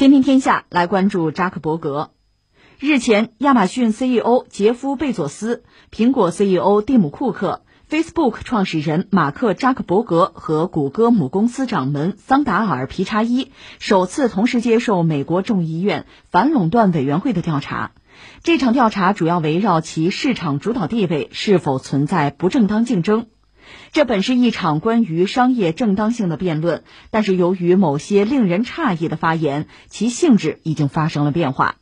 天天天下来关注扎克伯格。日前，亚马逊 CEO 杰夫·贝佐斯、苹果 CEO 蒂姆·库克、Facebook 创始人马克·扎克伯格和谷歌母公司掌门桑达尔·皮查伊首次同时接受美国众议院反垄断委员会的调查。这场调查主要围绕其市场主导地位是否存在不正当竞争。这本是一场关于商业正当性的辩论，但是由于某些令人诧异的发言，其性质已经发生了变化。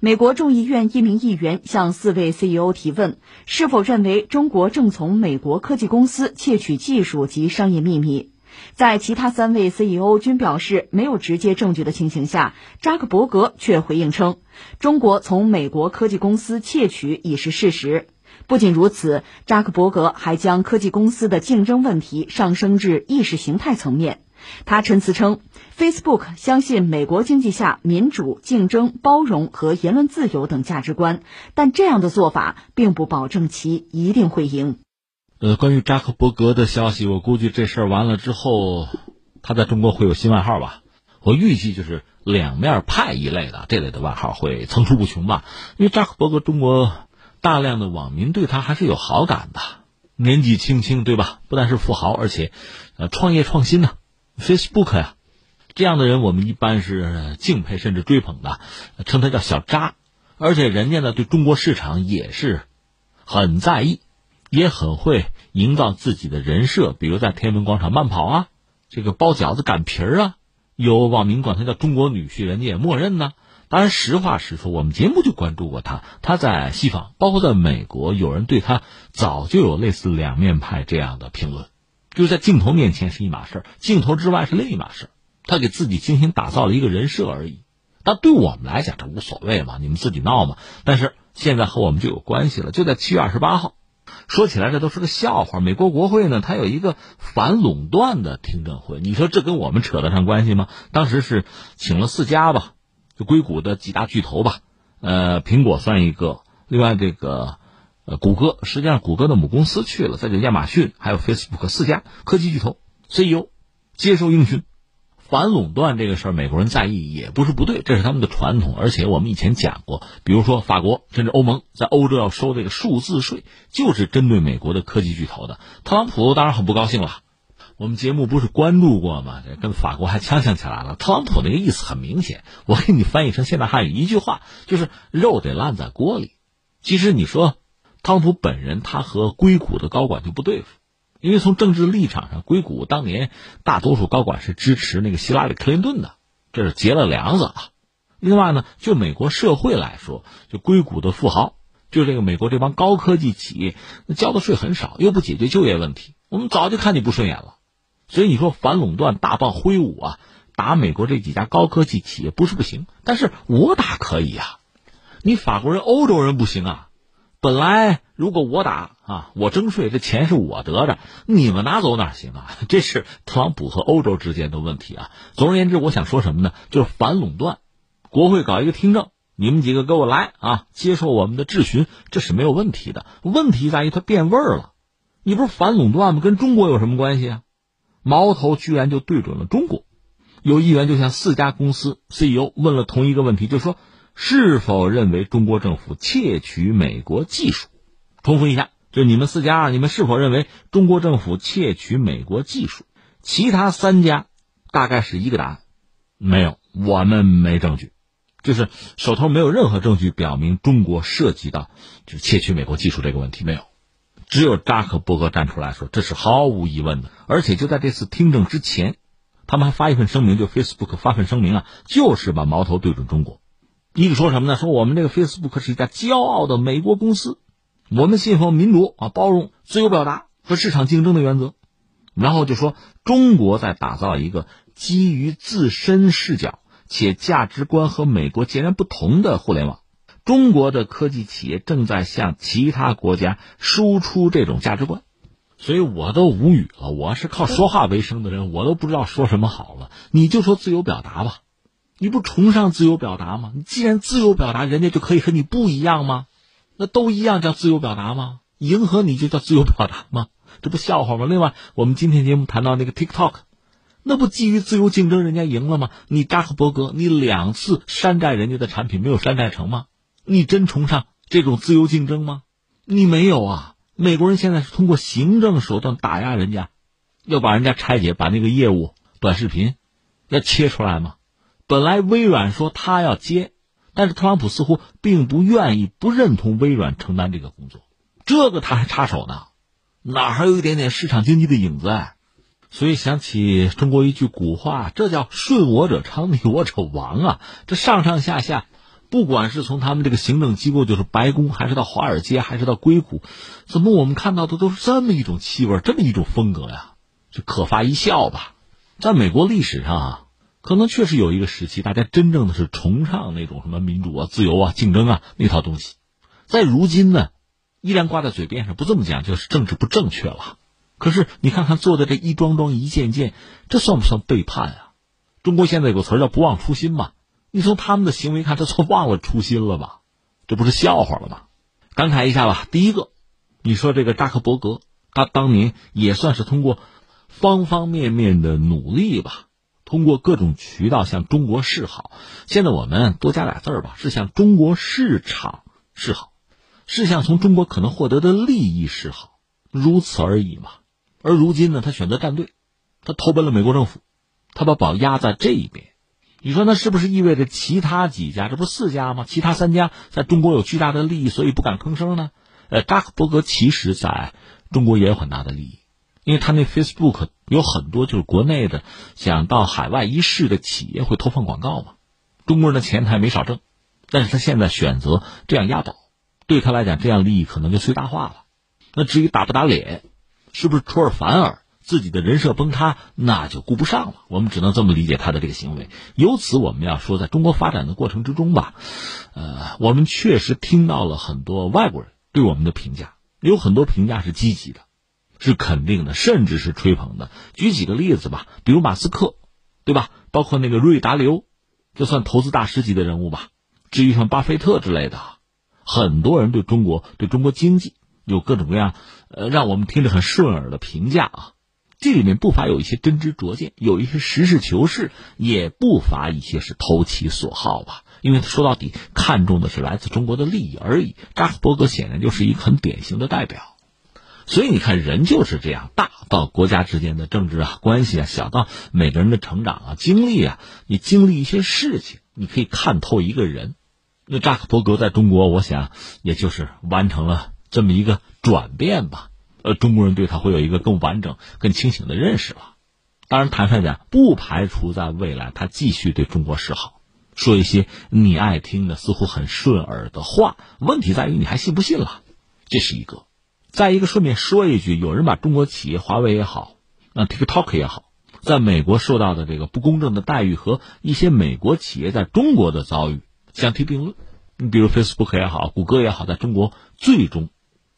美国众议院一名议员向四位 CEO 提问：是否认为中国正从美国科技公司窃取技术及商业秘密？在其他三位 CEO 均表示没有直接证据的情形下，扎克伯格却回应称：中国从美国科技公司窃取已是事实。不仅如此，扎克伯格还将科技公司的竞争问题上升至意识形态层面。他陈词称，Facebook 相信美国经济下民主、竞争、包容和言论自由等价值观，但这样的做法并不保证其一定会赢。呃，关于扎克伯格的消息，我估计这事儿完了之后，他在中国会有新外号吧？我预计就是两面派一类的这类的外号会层出不穷吧？因为扎克伯格，中国大量的网民对他还是有好感的，年纪轻轻，对吧？不但是富豪，而且，呃，创业创新呢。Facebook 呀，这样的人我们一般是敬佩甚至追捧的，称他叫小扎，而且人家呢对中国市场也是很在意，也很会营造自己的人设，比如在天安门广场慢跑啊，这个包饺子擀皮儿啊，有网民管他叫中国女婿，人家也默认呢。当然，实话实说，我们节目就关注过他，他在西方，包括在美国，有人对他早就有类似两面派这样的评论。就是在镜头面前是一码事儿，镜头之外是另一码事儿。他给自己精心打造了一个人设而已。但对我们来讲，这无所谓嘛，你们自己闹嘛。但是现在和我们就有关系了。就在七月二十八号，说起来这都是个笑话。美国国会呢，它有一个反垄断的听证会。你说这跟我们扯得上关系吗？当时是请了四家吧，就硅谷的几大巨头吧，呃，苹果算一个，另外这个。呃，谷歌实际上，谷歌的母公司去了，再就亚马逊还有 Facebook 四家科技巨头 CEO 接受应讯，反垄断这个事儿，美国人在意也不是不对，这是他们的传统。而且我们以前讲过，比如说法国甚至欧盟在欧洲要收这个数字税，就是针对美国的科技巨头的。特朗普当然很不高兴了。我们节目不是关注过吗？这跟法国还呛呛起来了。特朗普那个意思很明显，我给你翻译成现代汉语一句话，就是肉得烂在锅里。其实你说。特朗普本人，他和硅谷的高管就不对付，因为从政治立场上，硅谷当年大多数高管是支持那个希拉里·克林顿的，这是结了梁子啊。另外呢，就美国社会来说，就硅谷的富豪，就这个美国这帮高科技企业，交的税很少，又不解决就业问题，我们早就看你不顺眼了。所以你说反垄断大棒挥舞啊，打美国这几家高科技企业不是不行，但是我打可以呀，你法国人、欧洲人不行啊。本来如果我打啊，我征税，这钱是我得着，你们拿走哪行啊？这是特朗普和欧洲之间的问题啊。总而言之，我想说什么呢？就是反垄断，国会搞一个听证，你们几个给我来啊，接受我们的质询，这是没有问题的。问题在于它变味儿了，你不是反垄断吗？跟中国有什么关系啊？矛头居然就对准了中国。有议员就向四家公司 CEO 问了同一个问题，就说。是否认为中国政府窃取美国技术？重复一下，就你们四家，你们是否认为中国政府窃取美国技术？其他三家大概是一个答案，没有，我们没证据，就是手头没有任何证据表明中国涉及到就窃取美国技术这个问题，没有。只有扎克伯格站出来说，这是毫无疑问的。而且就在这次听证之前，他们还发一份声明，就 Facebook 发份声明啊，就是把矛头对准中国。一个说什么呢？说我们这个 Facebook 是一家骄傲的美国公司，我们信奉民主啊、包容、自由表达和市场竞争的原则。然后就说中国在打造一个基于自身视角且价值观和美国截然不同的互联网。中国的科技企业正在向其他国家输出这种价值观，所以我都无语了。我是靠说话为生的人，我都不知道说什么好了。你就说自由表达吧。你不崇尚自由表达吗？你既然自由表达，人家就可以和你不一样吗？那都一样叫自由表达吗？迎合你就叫自由表达吗？这不笑话吗？另外，我们今天节目谈到那个 TikTok，那不基于自由竞争，人家赢了吗？你扎克伯格，你两次山寨人家的产品，没有山寨成吗？你真崇尚这种自由竞争吗？你没有啊！美国人现在是通过行政手段打压人家，要把人家拆解，把那个业务短视频要切出来吗？本来微软说他要接，但是特朗普似乎并不愿意、不认同微软承担这个工作，这个他还插手呢，哪还有一点点市场经济的影子？哎，所以想起中国一句古话，这叫顺我者昌，逆我者亡啊！这上上下下。不管是从他们这个行政机构，就是白宫，还是到华尔街，还是到硅谷，怎么我们看到的都是这么一种气味，这么一种风格呀？就可发一笑吧。在美国历史上啊，可能确实有一个时期，大家真正的是崇尚那种什么民主啊、自由啊、竞争啊那套东西。在如今呢，依然挂在嘴边上，不这么讲就是政治不正确了。可是你看看做的这一桩桩、一件件，这算不算背叛啊？中国现在有个词叫“不忘初心”嘛。你从他们的行为看，这算忘了初心了吧？这不是笑话了吗？感慨一下吧。第一个，你说这个扎克伯格，他当年也算是通过方方面面的努力吧，通过各种渠道向中国示好。现在我们多加俩字儿吧，是向中国市场示好，是向从中国可能获得的利益示好，如此而已嘛。而如今呢，他选择站队，他投奔了美国政府，他把宝压在这一边。你说那是不是意味着其他几家，这不是四家吗？其他三家在中国有巨大的利益，所以不敢吭声呢？呃，扎克伯格其实在中国也有很大的利益，因为他那 Facebook 有很多就是国内的想到海外一试的企业会投放广告嘛。中国人的钱他也没少挣，但是他现在选择这样押宝，对他来讲这样利益可能就最大化了。那至于打不打脸，是不是出尔反尔？自己的人设崩塌，那就顾不上了。我们只能这么理解他的这个行为。由此，我们要说，在中国发展的过程之中吧，呃，我们确实听到了很多外国人对我们的评价，有很多评价是积极的，是肯定的，甚至是吹捧的。举几个例子吧，比如马斯克，对吧？包括那个瑞达流，就算投资大师级的人物吧。至于像巴菲特之类的，很多人对中国、对中国经济有各种各样，呃，让我们听着很顺耳的评价啊。这里面不乏有一些真知灼见，有一些实事求是，也不乏一些是投其所好吧。因为说到底，看重的是来自中国的利益而已。扎克伯格显然就是一个很典型的代表。所以你看，人就是这样，大到国家之间的政治啊关系啊，小到每个人的成长啊经历啊，你经历一些事情，你可以看透一个人。那扎克伯格在中国，我想也就是完成了这么一个转变吧。呃，中国人对他会有一个更完整、更清醒的认识了。当然，坦率讲，不排除在未来他继续对中国示好，说一些你爱听的、似乎很顺耳的话。问题在于你还信不信了？这是一个。再一个，顺便说一句，有人把中国企业，华为也好，那 TikTok 也好，在美国受到的这个不公正的待遇和一些美国企业在中国的遭遇相提并论。你比如 Facebook 也好，谷歌也好，在中国最终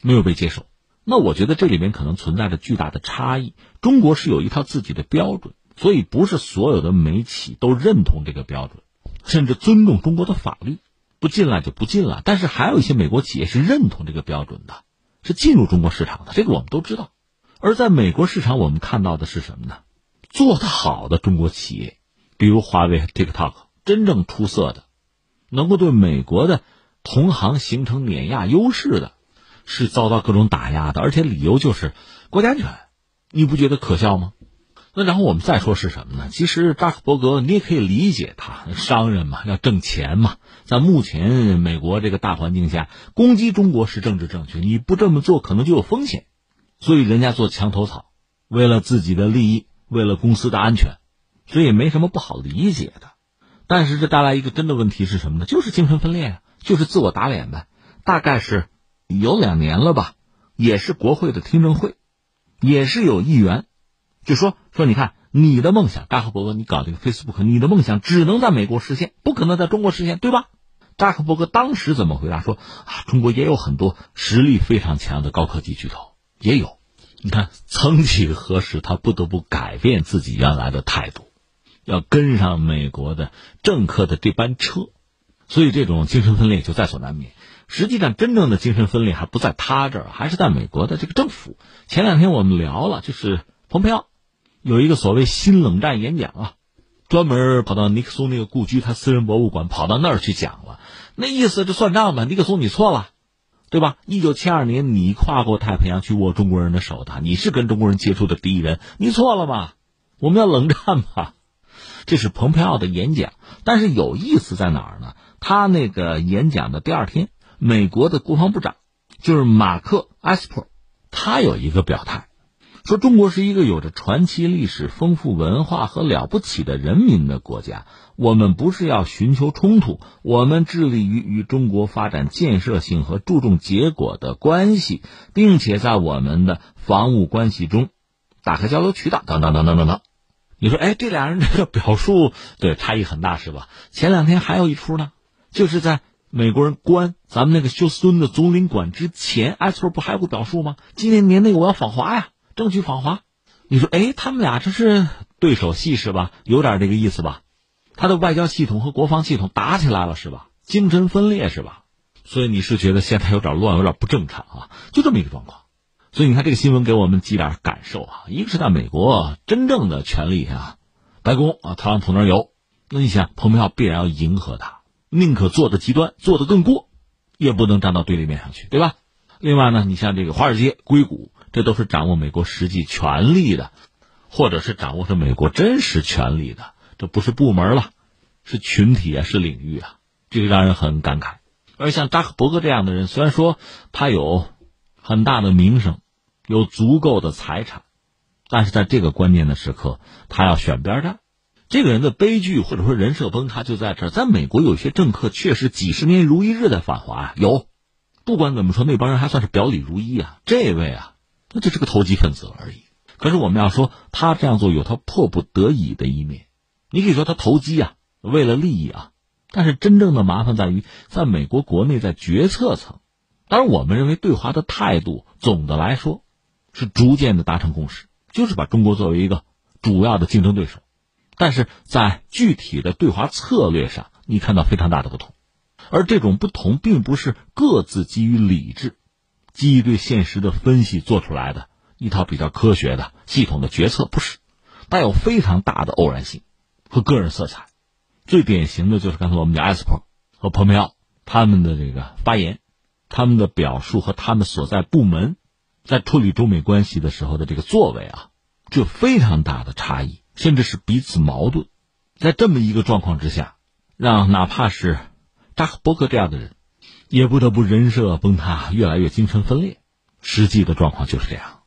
没有被接受。那我觉得这里面可能存在着巨大的差异。中国是有一套自己的标准，所以不是所有的媒体都认同这个标准，甚至尊重中国的法律，不进来就不进来。但是还有一些美国企业是认同这个标准的，是进入中国市场的。这个我们都知道。而在美国市场，我们看到的是什么呢？做得好的中国企业，比如华为、TikTok，真正出色的，能够对美国的同行形成碾压优势的。是遭到各种打压的，而且理由就是国家安全，你不觉得可笑吗？那然后我们再说是什么呢？其实扎克伯格你也可以理解他，商人嘛，要挣钱嘛。在目前美国这个大环境下，攻击中国是政治正确，你不这么做可能就有风险，所以人家做墙头草，为了自己的利益，为了公司的安全，所以也没什么不好理解的。但是这带来一个真的问题是什么呢？就是精神分裂啊，就是自我打脸呗，大概是。有两年了吧，也是国会的听证会，也是有议员，就说说你看你的梦想，扎克伯格，你搞这个 Facebook，你的梦想只能在美国实现，不可能在中国实现，对吧？扎克伯格当时怎么回答？说啊，中国也有很多实力非常强的高科技巨头，也有。你看，曾几何时，他不得不改变自己原来的态度，要跟上美国的政客的这班车，所以这种精神分裂就在所难免。实际上，真正的精神分裂还不在他这儿，还是在美国的这个政府。前两天我们聊了，就是蓬佩奥，有一个所谓新冷战演讲啊，专门跑到尼克松那个故居，他私人博物馆，跑到那儿去讲了。那意思就算账吧，尼克松你错了，对吧？一九七二年你跨过太平洋去握中国人的手的，你是跟中国人接触的第一人，你错了嘛？我们要冷战嘛？这是蓬佩奥的演讲，但是有意思在哪儿呢？他那个演讲的第二天，美国的国防部长就是马克·埃斯珀，他有一个表态，说中国是一个有着传奇历史、丰富文化和了不起的人民的国家。我们不是要寻求冲突，我们致力于与中国发展建设性和注重结果的关系，并且在我们的防务关系中打开交流渠道，等等等等等等。你说，哎，这俩人这个表述对差异很大，是吧？前两天还有一出呢，就是在美国人关咱们那个休斯敦的总领馆之前，埃斯珀不还有个表述吗？今年年内我要访华呀，争取访华。你说，哎，他们俩这是对手戏是吧？有点这个意思吧？他的外交系统和国防系统打起来了是吧？精神分裂是吧？所以你是觉得现在有点乱，有点不正常啊？就这么一个状况。所以你看这个新闻给我们几点感受啊，一个是在美国真正的权力啊，白宫啊，特朗普那有，那你想蓬佩奥必然要迎合他，宁可做的极端，做的更过，也不能站到对立面上去，对吧？另外呢，你像这个华尔街、硅谷，这都是掌握美国实际权力的，或者是掌握着美国真实权力的，这不是部门了，是群体啊，是领域啊，这个让人很感慨。而像扎克伯格这样的人，虽然说他有。很大的名声，有足够的财产，但是在这个关键的时刻，他要选边站。这个人的悲剧或者说人设崩塌就在这儿。在美国，有些政客确实几十年如一日的反华啊，有。不管怎么说，那帮人还算是表里如一啊。这位啊，那就是个投机分子而已。可是我们要说，他这样做有他迫不得已的一面。你可以说他投机啊，为了利益啊。但是真正的麻烦在于，在美国国内，在决策层。当然，我们认为对华的态度总的来说是逐渐的达成共识，就是把中国作为一个主要的竞争对手。但是在具体的对华策略上，你看到非常大的不同，而这种不同并不是各自基于理智、基于对现实的分析做出来的一套比较科学的系统的决策，不是，带有非常大的偶然性和个人色彩。最典型的就是刚才我们讲埃斯珀和蓬佩奥他们的这个发言。他们的表述和他们所在部门在处理中美关系的时候的这个作为啊，就非常大的差异，甚至是彼此矛盾。在这么一个状况之下，让哪怕是扎克伯格这样的人，也不得不人设崩塌，越来越精神分裂。实际的状况就是这样。